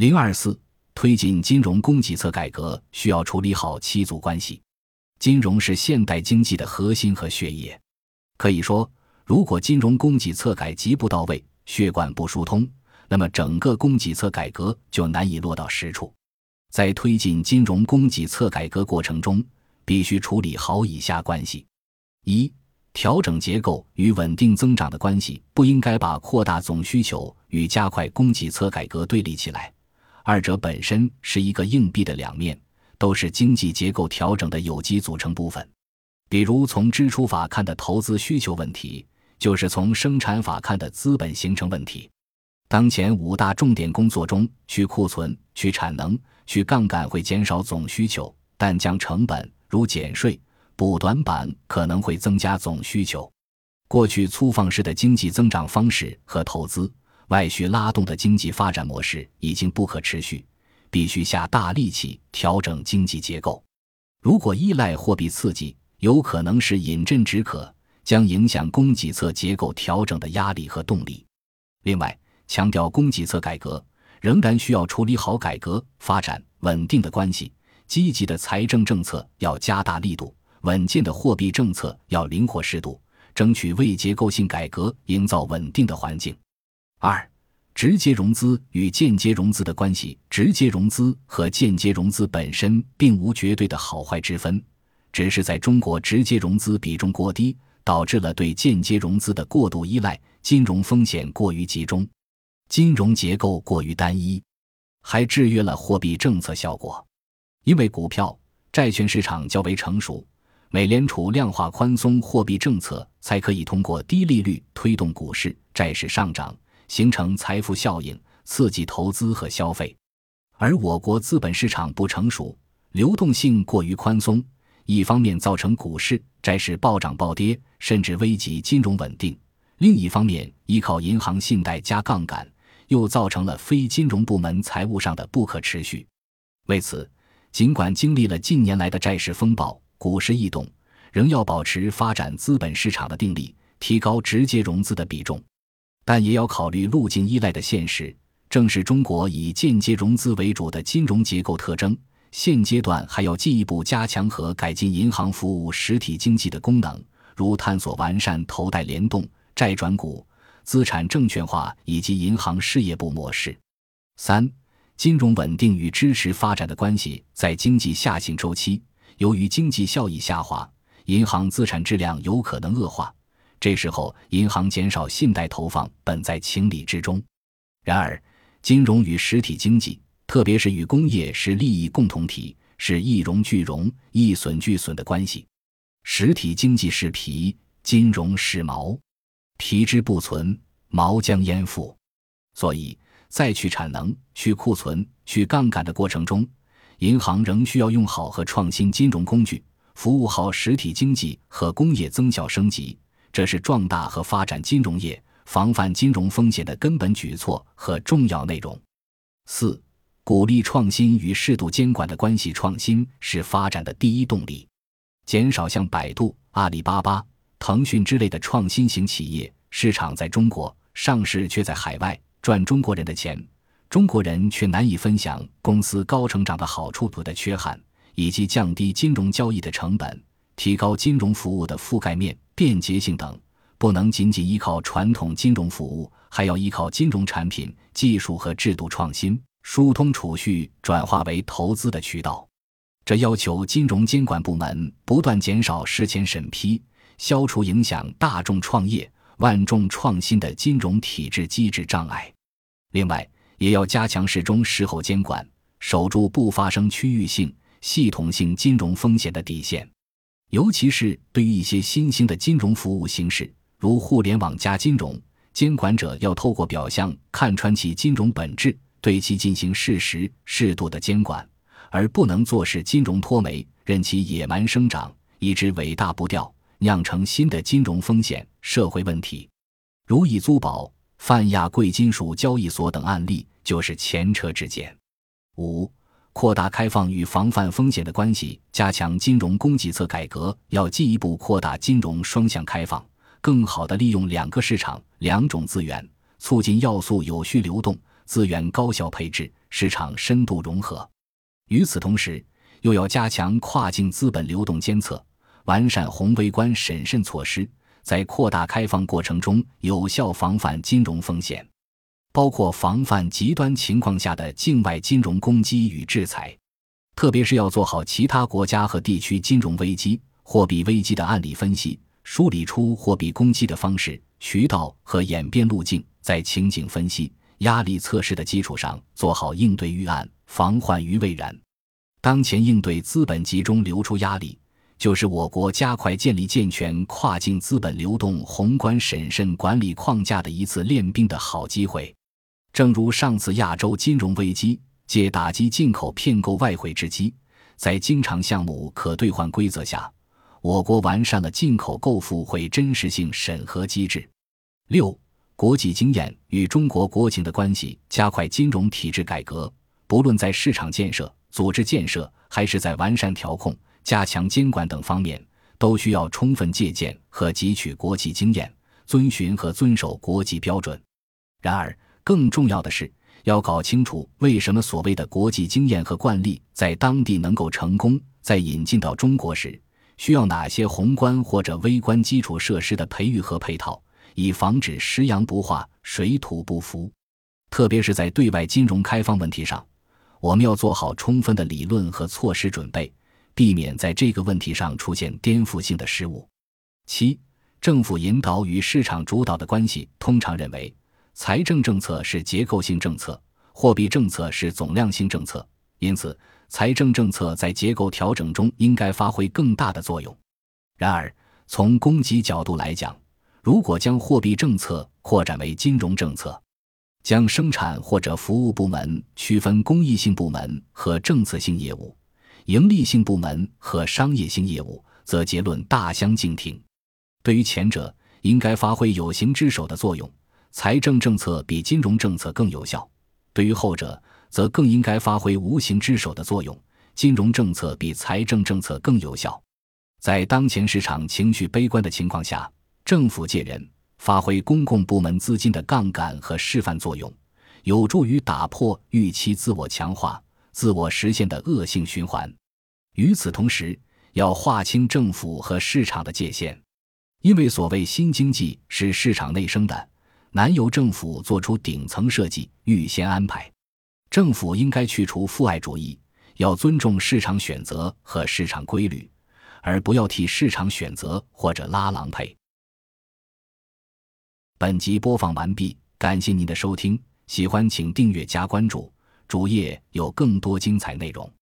零二四，推进金融供给侧改革需要处理好七组关系。金融是现代经济的核心和血液，可以说，如果金融供给侧改极不到位，血管不疏通，那么整个供给侧改革就难以落到实处。在推进金融供给侧改革过程中，必须处理好以下关系：一、调整结构与稳定增长的关系不应该把扩大总需求与加快供给侧改革对立起来，二者本身是一个硬币的两面。都是经济结构调整的有机组成部分，比如从支出法看的投资需求问题，就是从生产法看的资本形成问题。当前五大重点工作中，去库存、去产能、去杠杆会减少总需求，但降成本如减税、补短板可能会增加总需求。过去粗放式的经济增长方式和投资外需拉动的经济发展模式已经不可持续。必须下大力气调整经济结构。如果依赖货币刺激，有可能是饮鸩止渴，将影响供给侧结构调整的压力和动力。另外，强调供给侧改革，仍然需要处理好改革发展稳定的关系。积极的财政政策要加大力度，稳健的货币政策要灵活适度，争取为结构性改革营造稳定的环境。二。直接融资与间接融资的关系，直接融资和间接融资本身并无绝对的好坏之分，只是在中国直接融资比重过低，导致了对间接融资的过度依赖，金融风险过于集中，金融结构过于单一，还制约了货币政策效果。因为股票、债券市场较为成熟，美联储量化宽松货币政策才可以通过低利率推动股市、债市上涨。形成财富效应，刺激投资和消费，而我国资本市场不成熟，流动性过于宽松，一方面造成股市、债市暴涨暴跌，甚至危及金融稳定；另一方面，依靠银行信贷加杠杆，又造成了非金融部门财务上的不可持续。为此，尽管经历了近年来的债市风暴、股市异动，仍要保持发展资本市场的定力，提高直接融资的比重。但也要考虑路径依赖的现实，正是中国以间接融资为主的金融结构特征。现阶段还要进一步加强和改进银行服务实体经济的功能，如探索完善投贷联动、债转股、资产证券化以及银行事业部模式。三、金融稳定与支持发展的关系，在经济下行周期，由于经济效益下滑，银行资产质量有可能恶化。这时候，银行减少信贷投放本在情理之中。然而，金融与实体经济，特别是与工业，是利益共同体，是一荣俱荣、一损俱损的关系。实体经济是皮，金融是毛，皮之不存，毛将焉附？所以在去产能、去库存、去杠杆的过程中，银行仍需要用好和创新金融工具，服务好实体经济和工业增效升级。这是壮大和发展金融业、防范金融风险的根本举措和重要内容。四、鼓励创新与适度监管的关系。创新是发展的第一动力。减少像百度、阿里巴巴、腾讯之类的创新型企业，市场在中国上市却在海外赚中国人的钱，中国人却难以分享公司高成长的好处的缺憾，以及降低金融交易的成本。提高金融服务的覆盖面、便捷性等，不能仅仅依靠传统金融服务，还要依靠金融产品、技术和制度创新，疏通储蓄转化为投资的渠道。这要求金融监管部门不断减少事前审批，消除影响大众创业、万众创新的金融体制机制障碍。另外，也要加强事中事后监管，守住不发生区域性、系统性金融风险的底线。尤其是对于一些新兴的金融服务形式，如互联网加金融，监管者要透过表象看穿其金融本质，对其进行适时、适度的监管，而不能坐视金融脱媒，任其野蛮生长，以致尾大不掉，酿成新的金融风险、社会问题。如易租宝、泛亚贵金属交易所等案例，就是前车之鉴。五。扩大开放与防范风险的关系，加强金融供给侧改革，要进一步扩大金融双向开放，更好地利用两个市场、两种资源，促进要素有序流动、资源高效配置，市场深度融合。与此同时，又要加强跨境资本流动监测，完善宏微观审慎措施，在扩大开放过程中有效防范金融风险，包括防范极端情况下的境外金融攻击与制裁。特别是要做好其他国家和地区金融危机、货币危机的案例分析，梳理出货币攻击的方式、渠道和演变路径，在情景分析、压力测试的基础上做好应对预案，防患于未然。当前应对资本集中流出压力，就是我国加快建立健全跨境资本流动宏观审慎管理框架的一次练兵的好机会。正如上次亚洲金融危机。借打击进口骗购外汇之机，在经常项目可兑换规则下，我国完善了进口购付汇真实性审核机制。六、国际经验与中国国情的关系，加快金融体制改革，不论在市场建设、组织建设，还是在完善调控、加强监管等方面，都需要充分借鉴和汲取国际经验，遵循和遵守国际标准。然而，更重要的是。要搞清楚为什么所谓的国际经验和惯例在当地能够成功，在引进到中国时需要哪些宏观或者微观基础设施的培育和配套，以防止食洋不化、水土不服。特别是在对外金融开放问题上，我们要做好充分的理论和措施准备，避免在这个问题上出现颠覆性的失误。七、政府引导与市场主导的关系，通常认为。财政政策是结构性政策，货币政策是总量性政策，因此财政政策在结构调整中应该发挥更大的作用。然而，从供给角度来讲，如果将货币政策扩展为金融政策，将生产或者服务部门区分公益性部门和政策性业务、盈利性部门和商业性业务，则结论大相径庭。对于前者，应该发挥有形之手的作用。财政政策比金融政策更有效，对于后者，则更应该发挥无形之手的作用。金融政策比财政政策更有效。在当前市场情绪悲观的情况下，政府借人发挥公共部门资金的杠杆和示范作用，有助于打破预期自我强化、自我实现的恶性循环。与此同时，要划清政府和市场的界限，因为所谓新经济是市场内生的。难由政府做出顶层设计、预先安排。政府应该去除父爱主义，要尊重市场选择和市场规律，而不要替市场选择或者拉郎配。本集播放完毕，感谢您的收听，喜欢请订阅加关注，主页有更多精彩内容。